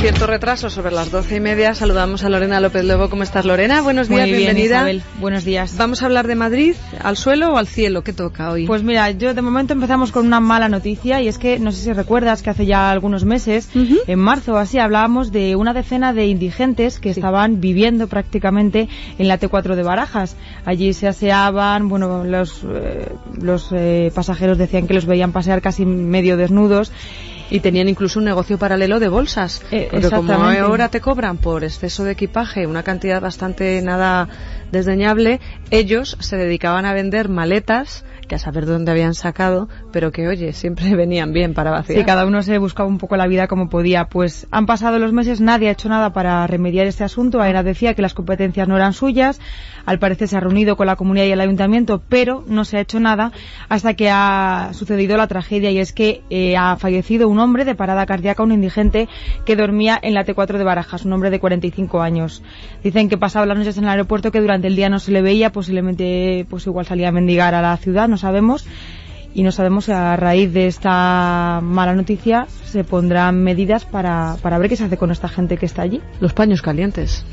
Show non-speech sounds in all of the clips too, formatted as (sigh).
cierto retraso, sobre las doce y media, saludamos a Lorena López Lobo. ¿Cómo estás, Lorena? Buenos días, bienvenida. Buenos días. ¿Vamos a hablar de Madrid? ¿Al suelo o al cielo? ¿Qué toca hoy? Pues mira, yo de momento empezamos con una mala noticia y es que, no sé si recuerdas que hace ya algunos meses, en marzo o así, hablábamos de una decena de indigentes que estaban viviendo prácticamente en la T4 de Barajas. Allí se aseaban, bueno, los, eh, los eh, pasajeros decían que los veían pasear casi medio desnudos y tenían incluso un negocio paralelo de bolsas. Eh, porque como ahora te cobran por exceso de equipaje una cantidad bastante nada desdeñable, ellos se dedicaban a vender maletas que a saber de dónde habían sacado, pero que, oye, siempre (laughs) venían bien para vaciar. Sí, cada uno se buscaba un poco la vida como podía. Pues han pasado los meses, nadie ha hecho nada para remediar este asunto. Aena decía que las competencias no eran suyas, al parecer se ha reunido con la comunidad y el ayuntamiento, pero no se ha hecho nada hasta que ha sucedido la tragedia y es que eh, ha fallecido un hombre de parada cardíaca, un indigente que dormía en la T4 de Barajas, un hombre de 45 años. Dicen que pasaba las noches en el aeropuerto, que durante el día no se le veía, posiblemente pues igual salía a mendigar a la ciudad, no sabemos y no sabemos si a raíz de esta mala noticia se pondrán medidas para, para ver qué se hace con esta gente que está allí. Los paños calientes.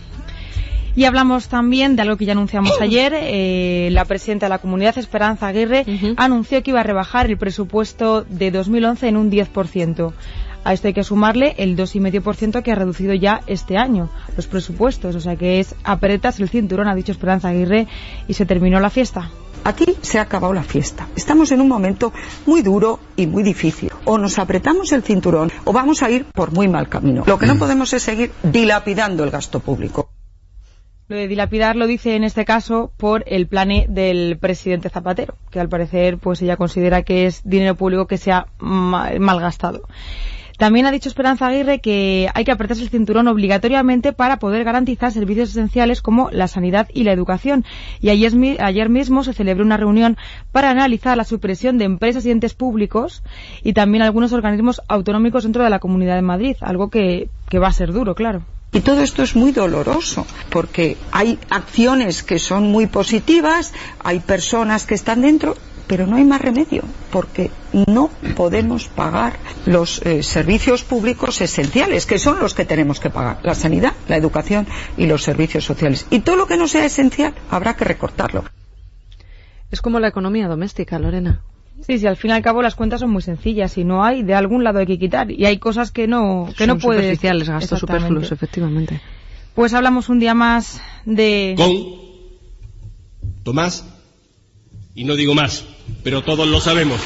Y hablamos también de algo que ya anunciamos ayer. Eh, la presidenta de la comunidad, Esperanza Aguirre, anunció que iba a rebajar el presupuesto de 2011 en un 10%. A esto hay que sumarle el 2,5% que ha reducido ya este año los presupuestos. O sea que es apretas el cinturón, ha dicho Esperanza Aguirre, y se terminó la fiesta. Aquí se ha acabado la fiesta. Estamos en un momento muy duro y muy difícil. O nos apretamos el cinturón o vamos a ir por muy mal camino. Lo que no podemos es seguir dilapidando el gasto público. Lo de dilapidar lo dice en este caso por el plane del presidente Zapatero, que al parecer pues ella considera que es dinero público que se ha malgastado. También ha dicho Esperanza Aguirre que hay que apretarse el cinturón obligatoriamente para poder garantizar servicios esenciales como la sanidad y la educación. Y ayer, ayer mismo se celebró una reunión para analizar la supresión de empresas y entes públicos y también algunos organismos autonómicos dentro de la Comunidad de Madrid, algo que, que va a ser duro, claro. Y todo esto es muy doloroso, porque hay acciones que son muy positivas, hay personas que están dentro, pero no hay más remedio, porque no podemos pagar los eh, servicios públicos esenciales, que son los que tenemos que pagar, la sanidad, la educación y los servicios sociales. Y todo lo que no sea esencial habrá que recortarlo. Es como la economía doméstica, Lorena. Sí, sí, al fin y al cabo las cuentas son muy sencillas y no hay, de algún lado hay que quitar y hay cosas que no que no puedes superficiales, gastos superfluos, efectivamente. Pues hablamos un día más de con Tomás y no digo más, pero todos lo sabemos.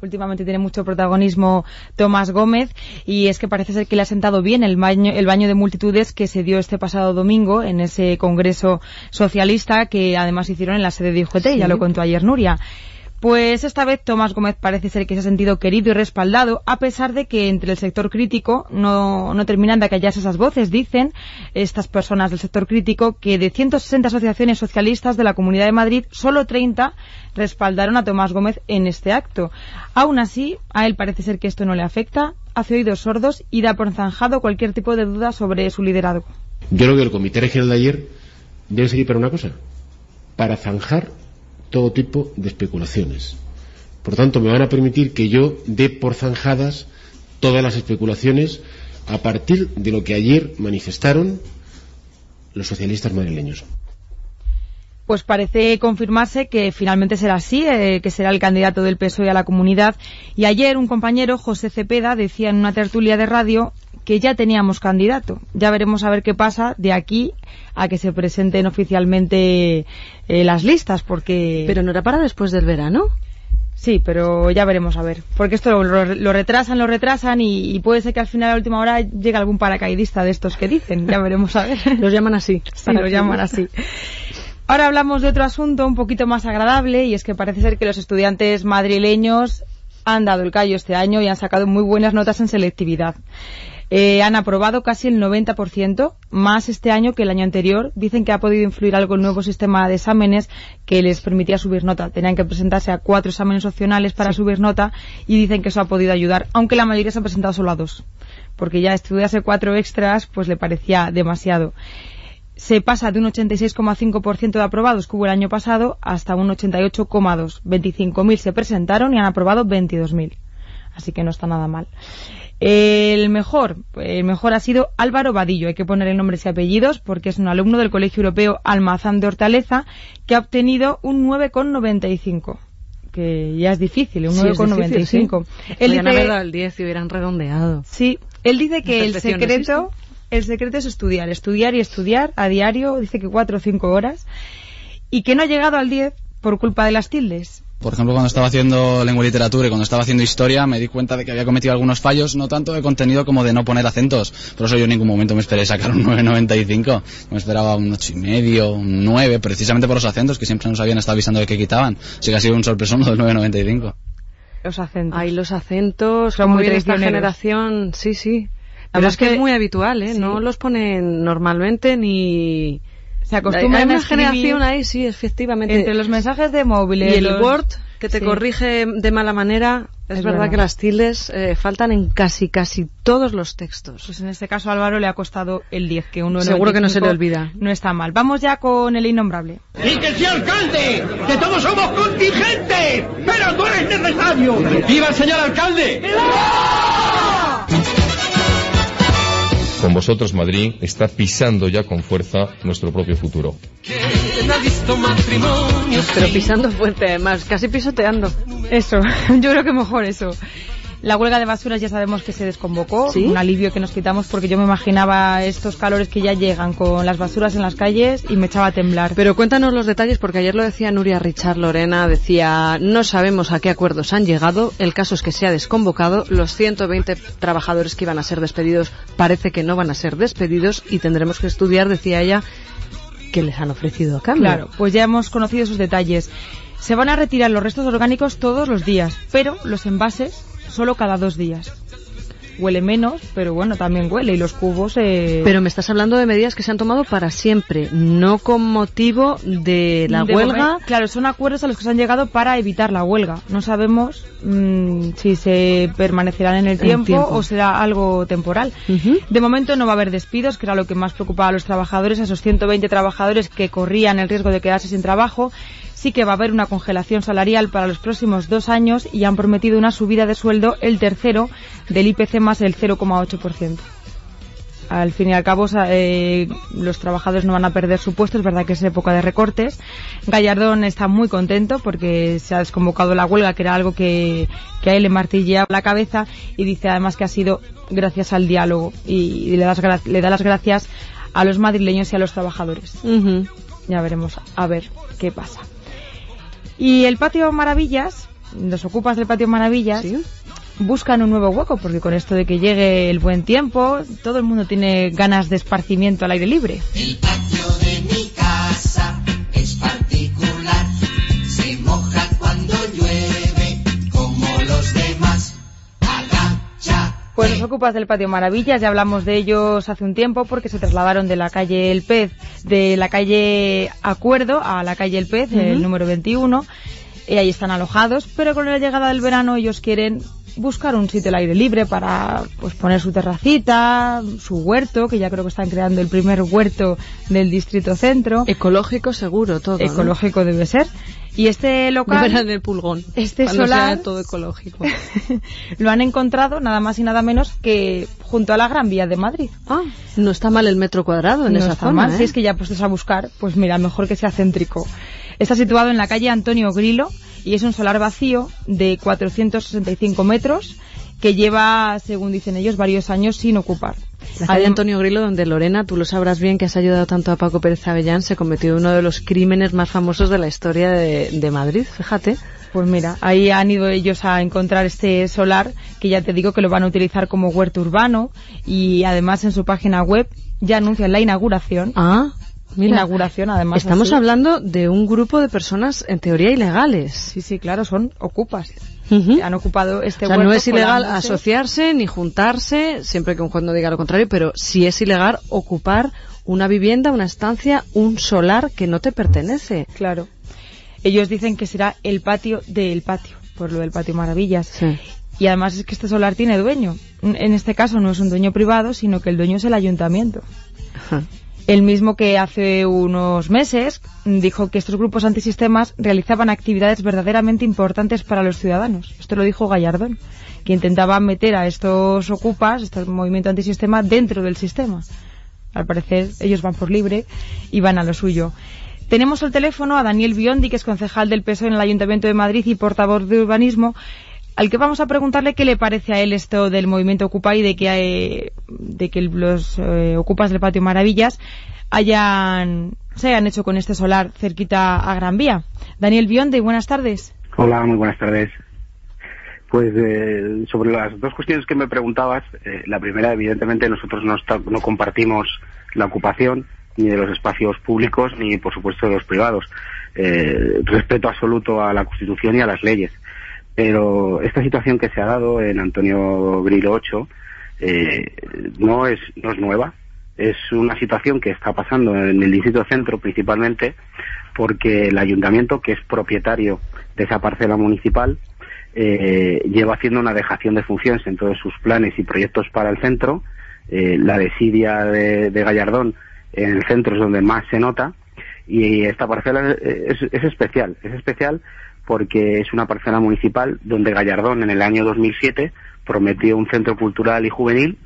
Últimamente tiene mucho protagonismo Tomás Gómez y es que parece ser que le ha sentado bien el baño, el baño de multitudes que se dio este pasado domingo en ese congreso socialista que además hicieron en la sede de UGT, ya lo contó ayer Nuria. Pues esta vez Tomás Gómez parece ser que se ha sentido querido y respaldado, a pesar de que entre el sector crítico no, no terminan de acallarse esas voces. Dicen estas personas del sector crítico que de 160 asociaciones socialistas de la Comunidad de Madrid, solo 30 respaldaron a Tomás Gómez en este acto. Aún así, a él parece ser que esto no le afecta, hace oídos sordos y da por zanjado cualquier tipo de duda sobre su liderazgo. Yo creo que el comité regional de ayer debe seguir para una cosa, para zanjar todo tipo de especulaciones. Por tanto, me van a permitir que yo dé por zanjadas todas las especulaciones a partir de lo que ayer manifestaron los socialistas madrileños. Pues parece confirmarse que finalmente será así, eh, que será el candidato del PSOE a la comunidad. Y ayer un compañero, José Cepeda, decía en una tertulia de radio que ya teníamos candidato. Ya veremos a ver qué pasa de aquí a que se presenten oficialmente eh, las listas, porque... Pero no era para después del verano. Sí, pero ya veremos a ver. Porque esto lo, retrasan, lo retrasan y, puede ser que al final, a la última hora, llegue algún paracaidista de estos que dicen. Ya veremos a ver. los llaman así. (laughs) Sí, los llaman así. Ahora hablamos de otro asunto un poquito más agradable y es que parece ser que los estudiantes madrileños han dado el callo este año y han sacado muy buenas notas en selectividad. Eh, han aprobado casi el 90%, más este año que el año anterior. Dicen que ha podido influir algo el nuevo sistema de exámenes que les permitía subir nota. Tenían que presentarse a cuatro exámenes opcionales para subir nota y dicen que eso ha podido ayudar, aunque la mayoría se han presentado solo a dos. Porque ya estudiarse cuatro extras pues le parecía demasiado se pasa de un 86,5% de aprobados que hubo el año pasado hasta un 88,2%. 25.000 se presentaron y han aprobado 22.000. Así que no está nada mal. El mejor, el mejor ha sido Álvaro Vadillo, hay que poner el nombres y apellidos porque es un alumno del Colegio Europeo Almazán de Hortaleza que ha obtenido un 9,95 que ya es difícil, un 9,95. Sí. Dice, haber dado el 10 y hubieran redondeado. Sí, él dice que el secreto, el secreto es estudiar, estudiar y estudiar a diario, dice que 4 o 5 horas, y que no ha llegado al 10 por culpa de las tildes. Por ejemplo, cuando estaba haciendo lengua y literatura y cuando estaba haciendo historia, me di cuenta de que había cometido algunos fallos, no tanto de contenido como de no poner acentos. Por eso yo en ningún momento me esperé sacar un (laughs) 9.95. Me esperaba un ocho y medio, un 9, precisamente por los acentos que siempre nos habían estado avisando de que quitaban. Así que ha sido un sorpresón del 9.95. Los acentos. Ay, los acentos, son muy de esta generación, sí, sí. Pero es que es muy habitual, ¿eh? No los ponen normalmente ni se acostumbra Hay una generación ahí, sí, efectivamente. Entre los mensajes de móviles y el Word, que te corrige de mala manera, es, verdad, que las tildes eh, faltan en casi casi todos los textos. Pues en este caso Álvaro le ha costado el 10, que uno Seguro que no se le olvida. No está mal. Vamos ya con el innombrable. ¡Y que sea alcalde! ¡Que todos somos contingentes! ¡Pero tú eres necesario! ¡Viva el señor alcalde! Con vosotros Madrid está pisando ya con fuerza nuestro propio futuro. Pero pisando fuerte, además, casi pisoteando. Eso, (laughs) yo creo que mejor eso. La huelga de basuras ya sabemos que se desconvocó, un alivio que nos quitamos porque yo me imaginaba estos calores que ya llegan con las basuras en las calles y me echaba a temblar. Pero cuéntanos los detalles porque ayer lo decía Nuria Richard Lorena, decía, no sabemos a qué acuerdos han llegado, el caso es que se ha desconvocado, los 120 trabajadores que iban a ser despedidos parece que no van a ser despedidos y tendremos que estudiar, decía ella, qué les han ofrecido a cambio. Claro, pues ya hemos conocido esos detalles. Se van a retirar los restos orgánicos todos los días, pero los envases solo cada dos días. Huele menos, pero bueno, también huele y los cubos... Eh... Pero me estás hablando de medidas que se han tomado para siempre, no con motivo de la huelga. claro, son acuerdos a los que se han llegado para evitar la huelga. No sabemos mm, si se permanecerán en el tiempo, o será algo temporal. De momento no va a haber despidos, que era lo que más preocupaba a los trabajadores, a esos 120 trabajadores que corrían el riesgo de quedarse sin trabajo sí que va a haber una congelación salarial para los próximos dos años y han prometido una subida de sueldo, el tercero, del IPC más el 0,8%. Al fin y al cabo, eh, los trabajadores no van a perder su puesto, es verdad que es época de recortes. Gallardón está muy contento porque se ha desconvocado la huelga, que era algo que, que a él le martillea la cabeza, y dice además que ha sido gracias al diálogo y, le, le, da las gracias a los madrileños y a los trabajadores. Ya veremos a ver qué pasa. Y el patio Maravillas, los ocupas del patio Maravillas, buscan un nuevo hueco, porque con esto de que llegue el buen tiempo, todo el mundo tiene ganas de esparcimiento al aire libre. El patio de mi casa Los ocupas del patio Maravillas, ya hablamos de ellos hace un tiempo porque se trasladaron de la calle El Pez, de la calle Acuerdo a la calle El Pez, el número 21. Y ahí están alojados, pero con la llegada del verano ellos quieren buscar un sitio al aire libre para pues poner su terracita, su huerto, que ya creo que están creando el primer huerto del distrito centro. Ecológico seguro todo. Ecológico debe ser. Y este local... del pulgón. Este solar... todo ecológico. (laughs) lo han encontrado nada más y nada menos que junto a la Gran Vía de Madrid. Ah, no está mal el metro cuadrado en esa zona, Si ¿eh? es que ya puestos a buscar, pues mira, mejor que sea céntrico. Está situado en la calle Antonio Grilo y es un solar vacío de 465 metros que lleva, según dicen ellos, varios años sin ocupar. La calle Antonio Grillo, donde Lorena, tú lo sabrás bien, que has ayudado tanto a Paco Pérez Avellán, se cometió uno de los crímenes más famosos de la historia de, Madrid, fíjate. Pues mira, ahí han ido ellos a encontrar este solar, que ya te digo que lo van a utilizar como huerto urbano, y además en su página web ya anuncian la inauguración. Ah inauguración, además. Estamos hablando de un grupo de personas, en teoría, ilegales. Sí, sí, claro, son ocupas. Han ocupado este o sea, no es ilegal asociarse ni juntarse, siempre que un juez no diga lo contrario, pero sí es ilegal ocupar una vivienda, una estancia, un solar que no te pertenece. Claro. Ellos dicen que será el patio del patio, por lo del patio Maravillas. Y además es que este solar tiene dueño. En este caso no es un dueño privado, sino que el dueño es el ayuntamiento. El mismo que hace unos meses dijo que estos grupos antisistemas realizaban actividades verdaderamente importantes para los ciudadanos. Esto lo dijo Gallardón, que intentaba meter a estos ocupas, este movimiento antisistema, dentro del sistema. Al parecer ellos van por libre y van a lo suyo. Tenemos el teléfono a Daniel Biondi, que es concejal del PSOE en el Ayuntamiento de Madrid y portavoz de urbanismo, al que vamos a preguntarle qué le parece a él esto del movimiento Ocupa y de que, eh, de que los eh, ocupas del Patio Maravillas hayan, se hayan hecho con este solar cerquita a Gran Vía. Daniel Biondi, buenas tardes. Hola, muy buenas tardes. Pues eh, sobre las dos cuestiones que me preguntabas, la primera, evidentemente, nosotros no, no compartimos la ocupación ni de los espacios públicos ni, por supuesto, de los privados. respeto absoluto a la Constitución y a las leyes. Pero esta situación que se ha dado en Antonio Grillo 8 eh, no, es, no es nueva. Es una situación que está pasando en el distrito centro principalmente porque el ayuntamiento, que es propietario de esa parcela municipal, eh, lleva haciendo una dejación de funciones en todos sus planes y proyectos para el centro. Eh, la desidia de, de, Gallardón en el centro es donde más se nota y esta parcela es, es especial. Es especial porque es una parcela municipal donde Gallardón en el año 2007 prometió un centro cultural y juvenil,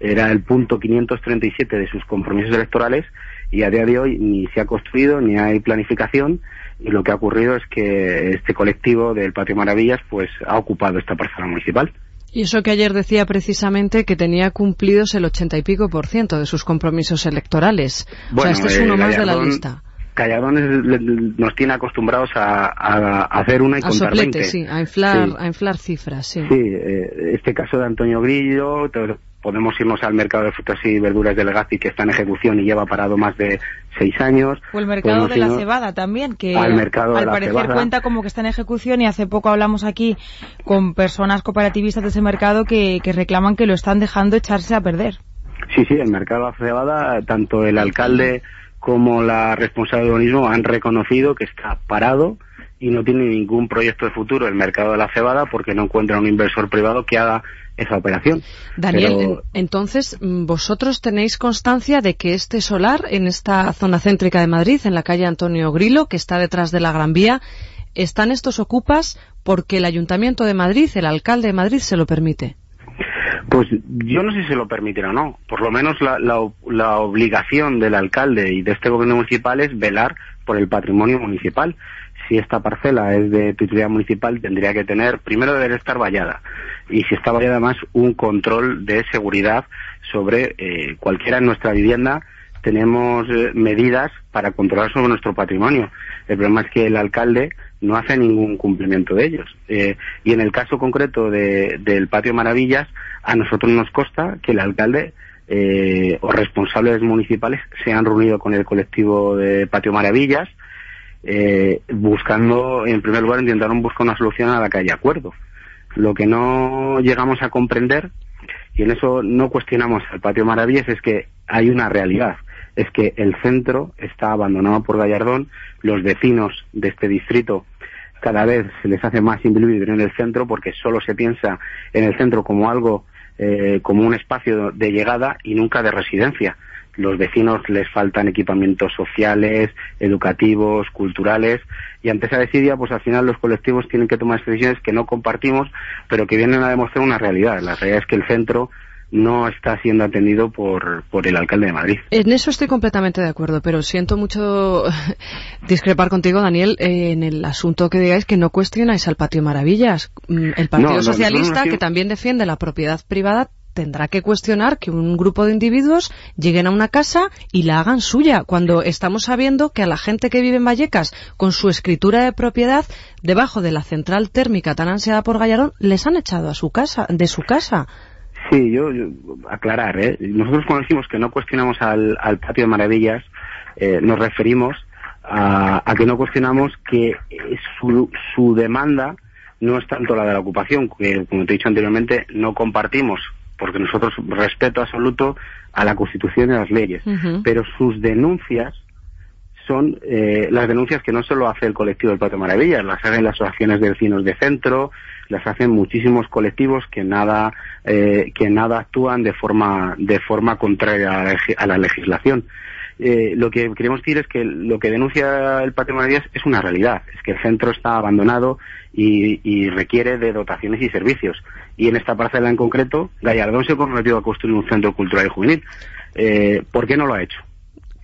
era el punto 537 de sus compromisos electorales y a día de hoy ni se ha construido ni hay planificación y lo que ha ocurrido es que este colectivo del Patio Maravillas pues ha ocupado esta parcela municipal. Y eso que ayer decía precisamente que tenía cumplidos el ochenta y pico por ciento de sus compromisos electorales. o sea, este es uno eh, más de la lista. Calladones nos tiene acostumbrados a, hacer una y a contar Sí, a inflar, a inflar cifras, sí. Sí, eh, este caso de Antonio Grillo, podemos irnos al mercado de frutas y verduras de Legazpi que está en ejecución y lleva parado más de seis años. O el mercado de la cebada también, que al, parecer cuenta como que está en ejecución y hace poco hablamos aquí con personas cooperativistas de ese mercado que, que reclaman que lo están dejando echarse a perder. Sí, sí, el mercado de la cebada, tanto el alcalde como la responsable de urbanismo han reconocido que está parado y no tiene ningún proyecto de futuro el mercado de la cebada porque no encuentra un inversor privado que haga esa operación. Daniel, entonces, mm, ¿vosotros tenéis constancia de que este solar en esta zona céntrica de Madrid, en la calle Antonio Grilo, que está detrás de la Gran Vía, están estos ocupas porque el Ayuntamiento de Madrid, el alcalde de Madrid, se lo permite? Pues yo no sé si se lo permitirá o no. Por lo menos la, la, obligación del alcalde y de este gobierno municipal es velar por el patrimonio municipal. Si esta parcela es de titularidad municipal, tendría que tener, primero debería estar vallada. Y si está vallada más, un control de seguridad sobre eh, cualquiera en nuestra vivienda. Tenemos eh, medidas para controlar sobre nuestro patrimonio. El problema es que el alcalde no hace ningún cumplimiento de ellos. Eh, y en el caso concreto del Patio Maravillas, a nosotros nos consta que el alcalde eh, o responsables municipales se han reunido con el colectivo de Patio Maravillas, eh, buscando, en primer lugar, intentaron buscar una solución a la que haya acuerdo. Lo que no llegamos a comprender, y en eso no cuestionamos al Patio Maravillas, es que hay una realidad es que el centro está abandonado por Gallardón, los vecinos de este distrito cada vez se les hace más vivir en el centro porque solo se piensa en el centro como algo, eh, como un espacio de llegada y nunca de residencia. Los vecinos les faltan equipamientos sociales, educativos, culturales y ante esa desidia, pues al final los colectivos tienen que tomar decisiones que no compartimos, pero que vienen a demostrar una realidad. La realidad es que el centro no está siendo atendido por, por el alcalde de Madrid. En eso estoy completamente de acuerdo, pero siento mucho (laughs) discrepar contigo, Daniel, en el asunto que digáis que no cuestionáis al Patio Maravillas. Mm, el Partido Socialista, que también defiende la propiedad privada, tendrá que cuestionar que un grupo de individuos lleguen a una casa y la hagan suya, cuando estamos sabiendo que a la gente que vive en Vallecas, con su escritura de propiedad, debajo de la central térmica tan ansiada por Gallarón, les han echado a su casa, de su casa. Sí, yo, aclarar, ¿eh? Nosotros cuando decimos que no cuestionamos al, patio de maravillas, eh, nos referimos a, que no cuestionamos que su, su demanda no es tanto la de la ocupación, que como te he dicho anteriormente, no compartimos, porque nosotros respeto absoluto a la Constitución y a las leyes, pero sus denuncias son eh, las denuncias que no solo hace el colectivo del Patio Maravillas, las hacen las asociaciones de vecinos de centro, las hacen muchísimos colectivos que nada eh, que nada actúan de forma de forma contraria a la legislación. Eh, lo que queremos decir es que lo que denuncia el Patio Maravillas es una realidad, es que el centro está abandonado y, y, requiere de dotaciones y servicios. Y en esta parcela en concreto, Gallardón se comprometió a construir un centro cultural y juvenil. Eh, ¿Por qué no lo ha hecho?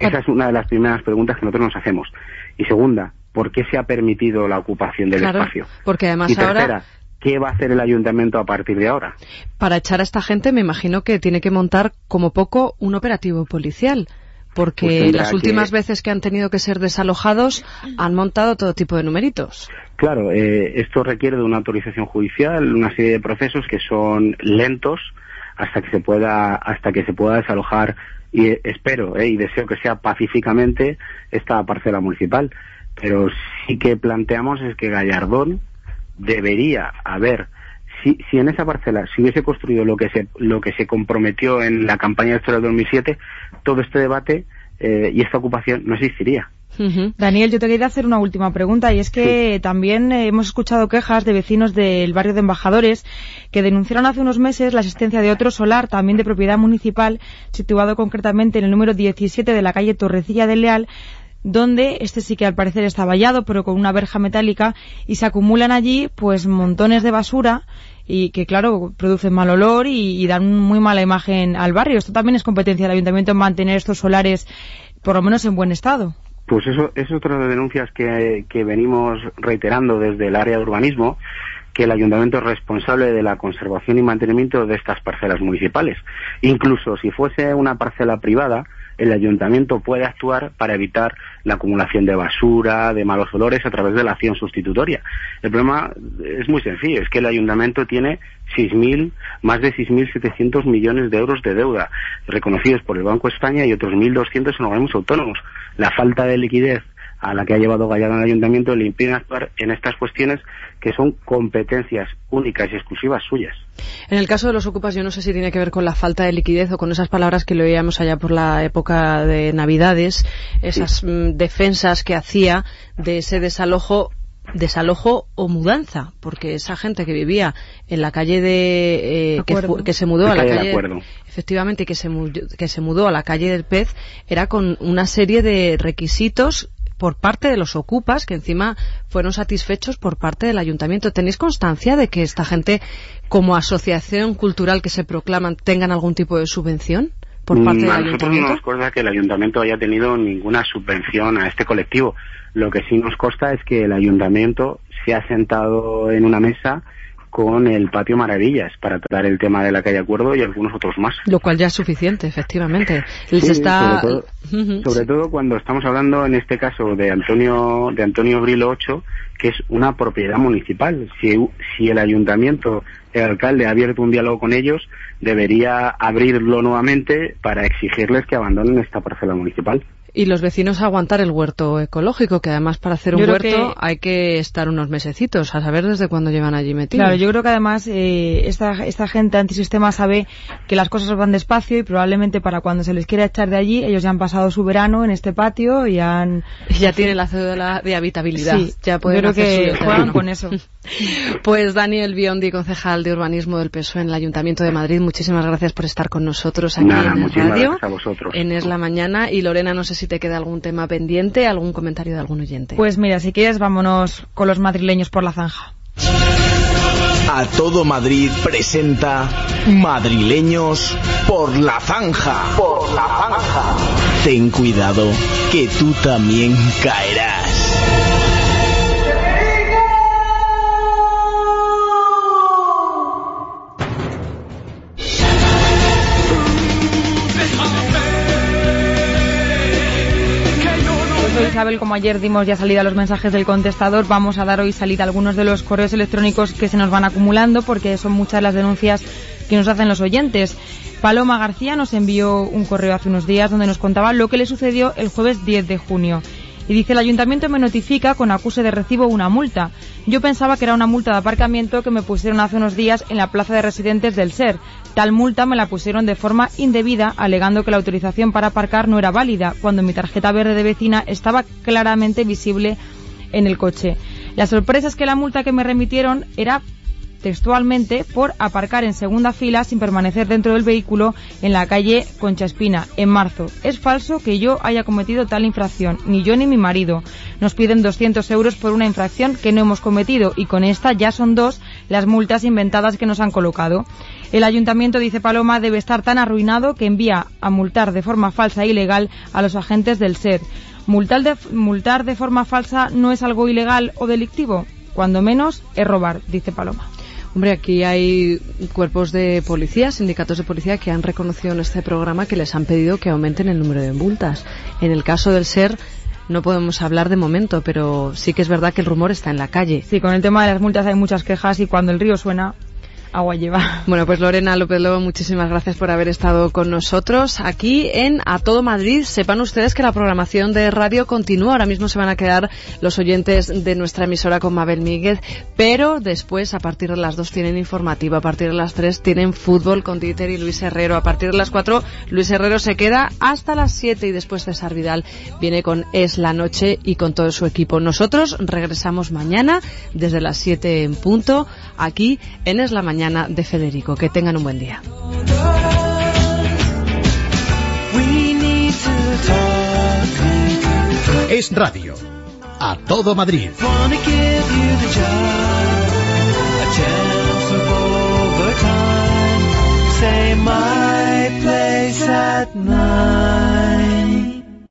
Esa es una de las primeras preguntas que nosotros nos hacemos. Y segunda, ¿por qué se ha permitido la ocupación del espacio? Porque además y tercera, ahora... ¿qué va a hacer el ayuntamiento a partir de ahora? Para echar a esta gente me imagino que tiene que montar como poco un operativo policial. Porque Pues las últimas veces que han tenido que ser desalojados han montado todo tipo de numeritos. Claro, eh, esto requiere de una autorización judicial, una serie de procesos que son lentos hasta que se pueda hasta que se pueda desalojar y espero eh, y deseo que sea pacíficamente esta parcela municipal. Pero sí que planteamos es que Gallardón debería haber si, si en esa parcela se hubiese construido lo que se lo que se comprometió en la campaña electoral del 2007, todo este debate eh, y esta ocupación no existiría. Daniel, yo te quería hacer una última pregunta y es que sí. también eh, hemos escuchado quejas de vecinos del barrio de Embajadores que denunciaron hace unos meses la existencia de otro solar también de propiedad municipal situado concretamente en el número 17 de la calle Torrecilla del Leal donde este sí que al parecer está vallado pero con una verja metálica y se acumulan allí pues montones de basura y que claro producen mal olor y, y dan muy mala imagen al barrio. Esto también es competencia del ayuntamiento en mantener estos solares por lo menos en buen estado. Pues eso es otra de las denuncias que, que venimos reiterando desde el área de urbanismo, que el ayuntamiento es responsable de la conservación y mantenimiento de estas parcelas municipales. Incluso si fuese una parcela privada, el ayuntamiento puede actuar para evitar la acumulación de basura, de malos olores a través de la acción sustitutoria. El problema es muy sencillo, es que el ayuntamiento tiene 6.000, más de 6.700 millones de euros de deuda reconocidos por el Banco de España y otros 1.200 en organismos autónomos. La falta de liquidez a la que ha llevado Gallardo al ayuntamiento le impide actuar en estas cuestiones que son competencias únicas y exclusivas suyas. En el caso de los ocupas, yo no sé si tiene que ver con la falta de liquidez o con esas palabras que lo oíamos allá por la época de Navidades, esas sí. mm, defensas que hacía de ese desalojo desalojo o mudanza, porque esa gente que vivía en la calle de eh, que, que, se mudó de a la calle, calle efectivamente que se que se mudó a la calle del Pez era con una serie de requisitos por parte de los ocupas, que encima fueron satisfechos por parte del ayuntamiento. ¿Tenéis constancia de que esta gente, como asociación cultural que se proclaman, tengan algún tipo de subvención? por parte del a nosotros no nos consta que el ayuntamiento haya tenido ninguna subvención a este colectivo. Lo que sí nos consta es que el ayuntamiento se ha sentado en una mesa con el Patio Maravillas para tratar el tema de la calle Acuerdo y algunos otros más. Lo cual ya es suficiente, efectivamente. Les sí, está... sobre, todo, -huh. sobre todo, cuando estamos hablando en este caso de Antonio de Antonio Brilo 8, que es una propiedad municipal. Si, si el ayuntamiento, el alcalde ha abierto un diálogo con ellos, debería abrirlo nuevamente para exigirles que abandonen esta parcela municipal. Y los vecinos aguantar el huerto ecológico, que además para hacer un huerto que... hay que estar unos mesecitos, a saber desde cuándo llevan allí metidos. Claro, yo creo que además eh, esta, esta gente antisistema sabe que las cosas van despacio y probablemente para cuando se les quiera echar de allí, ellos ya han pasado su verano en este patio y han... (laughs) ya tienen la cédula de habitabilidad. Sí, ya pueden yo creo que juegan con eso. (laughs) pues Daniel Biondi, concejal de urbanismo del PSOE en el Ayuntamiento de Madrid, muchísimas gracias por estar con nosotros aquí Nada, en el radio. A vosotros. En Es la Mañana. Y Lorena, no sé si te queda algún tema pendiente, algún comentario de algún oyente. Pues mira, si quieres, vámonos con los madrileños por la zanja. A todo Madrid presenta Madrileños por la zanja. Por la zanja. Ten cuidado, que tú también caerás. Mabel, como ayer dimos ya salida a los mensajes del contestador, vamos a dar hoy salida a algunos de los correos electrónicos que se nos van acumulando porque son muchas las denuncias que nos hacen los oyentes. Paloma García nos envió un correo hace unos días donde nos contaba lo que le sucedió el jueves 10 de junio. Y dice, el ayuntamiento me notifica con acuse de recibo una multa. Yo pensaba que era una multa de aparcamiento que me pusieron hace unos días en la plaza de residentes del SER. Tal multa me la pusieron de forma indebida, alegando que la autorización para aparcar no era válida, cuando mi tarjeta verde de vecina estaba claramente visible en el coche. La sorpresa es que la multa que me remitieron era textualmente por aparcar en segunda fila sin permanecer dentro del vehículo en la calle Concha Espina, en marzo. Es falso que yo haya cometido tal infracción, ni yo ni mi marido. Nos piden 200 euros por una infracción que no hemos cometido y con esta ya son dos las multas inventadas que nos han colocado. El ayuntamiento, dice Paloma, debe estar tan arruinado que envía a multar de forma falsa e ilegal a los agentes del SER. ¿Multar de, multar de forma falsa no es algo ilegal o delictivo? Cuando menos es robar, dice Paloma. Hombre, aquí hay cuerpos de policía, sindicatos de policía que han reconocido en este programa que les han pedido que aumenten el número de multas. En el caso del SER no podemos hablar de momento, pero sí que es verdad que el rumor está en la calle. Sí, con el tema de las multas hay muchas quejas y cuando el río suena, agua lleva. (laughs) Bueno, pues Lorena López Lobo, muchísimas gracias por haber estado con nosotros aquí en A Todo Madrid. Sepan ustedes que la programación de radio continúa. Ahora mismo se van a quedar los oyentes de nuestra emisora con Mabel Míguez, pero después, a partir de las dos, tienen informativa. A partir de las tres, tienen fútbol con Dieter y Luis Herrero. A partir de las cuatro, Luis Herrero se queda hasta las siete y después César Vidal viene con Es la Noche y con todo su equipo. Nosotros regresamos mañana desde las siete en punto aquí en Es la Mañana de Federico. Que tengan un buen día. Es radio. A todo Madrid. Say my place at night.